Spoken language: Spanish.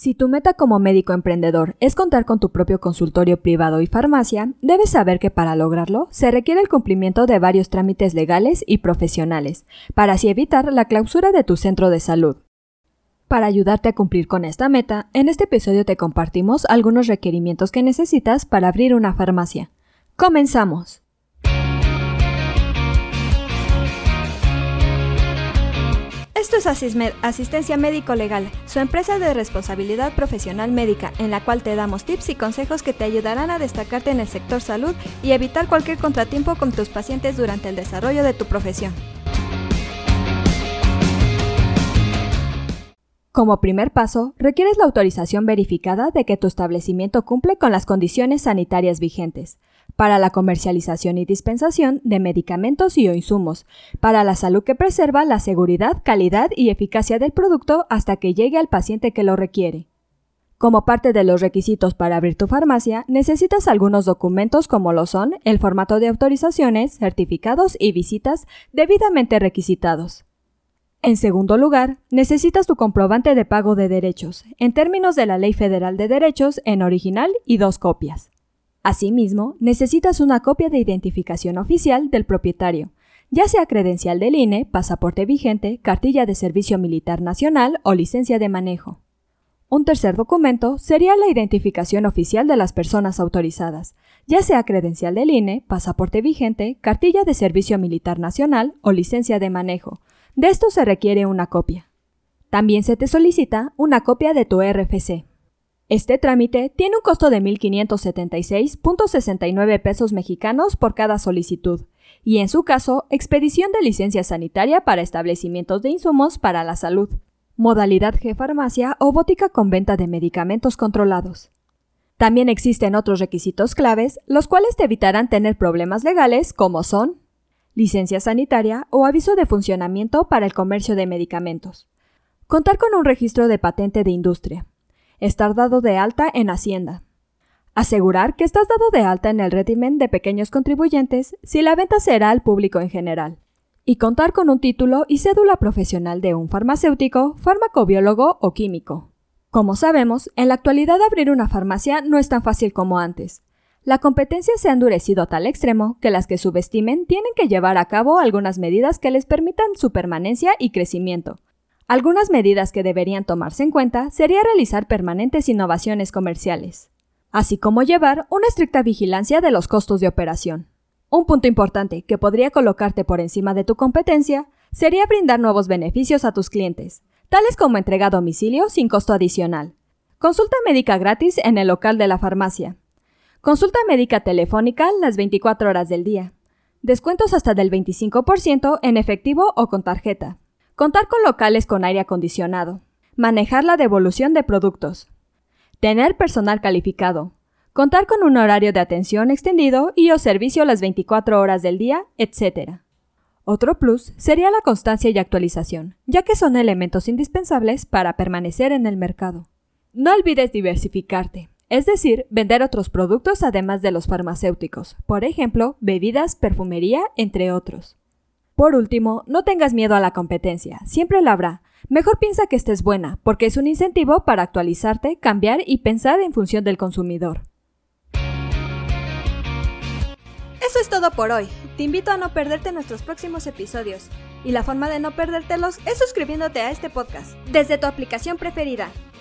Si tu meta como médico emprendedor es contar con tu propio consultorio privado y farmacia, debes saber que para lograrlo se requiere el cumplimiento de varios trámites legales y profesionales, para así evitar la clausura de tu centro de salud. Para ayudarte a cumplir con esta meta, en este episodio te compartimos algunos requerimientos que necesitas para abrir una farmacia. ¡Comenzamos! Asistencia Médico Legal, su empresa de responsabilidad profesional médica, en la cual te damos tips y consejos que te ayudarán a destacarte en el sector salud y evitar cualquier contratiempo con tus pacientes durante el desarrollo de tu profesión. Como primer paso, requieres la autorización verificada de que tu establecimiento cumple con las condiciones sanitarias vigentes para la comercialización y dispensación de medicamentos y o insumos, para la salud que preserva la seguridad, calidad y eficacia del producto hasta que llegue al paciente que lo requiere. Como parte de los requisitos para abrir tu farmacia, necesitas algunos documentos como lo son el formato de autorizaciones, certificados y visitas debidamente requisitados. En segundo lugar, necesitas tu comprobante de pago de derechos, en términos de la Ley Federal de Derechos, en original y dos copias. Asimismo, necesitas una copia de identificación oficial del propietario, ya sea credencial del INE, pasaporte vigente, cartilla de servicio militar nacional o licencia de manejo. Un tercer documento sería la identificación oficial de las personas autorizadas, ya sea credencial del INE, pasaporte vigente, cartilla de servicio militar nacional o licencia de manejo, de esto se requiere una copia. También se te solicita una copia de tu RFC. Este trámite tiene un costo de 1.576.69 pesos mexicanos por cada solicitud, y en su caso, expedición de licencia sanitaria para establecimientos de insumos para la salud, modalidad G-farmacia o bótica con venta de medicamentos controlados. También existen otros requisitos claves, los cuales te evitarán tener problemas legales como son licencia sanitaria o aviso de funcionamiento para el comercio de medicamentos. Contar con un registro de patente de industria. Estar dado de alta en Hacienda. Asegurar que estás dado de alta en el régimen de pequeños contribuyentes si la venta será al público en general. Y contar con un título y cédula profesional de un farmacéutico, farmacobiólogo o químico. Como sabemos, en la actualidad abrir una farmacia no es tan fácil como antes. La competencia se ha endurecido a tal extremo que las que subestimen tienen que llevar a cabo algunas medidas que les permitan su permanencia y crecimiento. Algunas medidas que deberían tomarse en cuenta sería realizar permanentes innovaciones comerciales, así como llevar una estricta vigilancia de los costos de operación. Un punto importante que podría colocarte por encima de tu competencia sería brindar nuevos beneficios a tus clientes, tales como entrega a domicilio sin costo adicional, consulta médica gratis en el local de la farmacia, Consulta médica telefónica las 24 horas del día. Descuentos hasta del 25% en efectivo o con tarjeta. Contar con locales con aire acondicionado. Manejar la devolución de productos. Tener personal calificado. Contar con un horario de atención extendido y o servicio las 24 horas del día, etc. Otro plus sería la constancia y actualización, ya que son elementos indispensables para permanecer en el mercado. No olvides diversificarte es decir, vender otros productos además de los farmacéuticos, por ejemplo, bebidas, perfumería, entre otros. Por último, no tengas miedo a la competencia, siempre la habrá. Mejor piensa que estés buena, porque es un incentivo para actualizarte, cambiar y pensar en función del consumidor. Eso es todo por hoy. Te invito a no perderte nuestros próximos episodios. Y la forma de no perdértelos es suscribiéndote a este podcast desde tu aplicación preferida.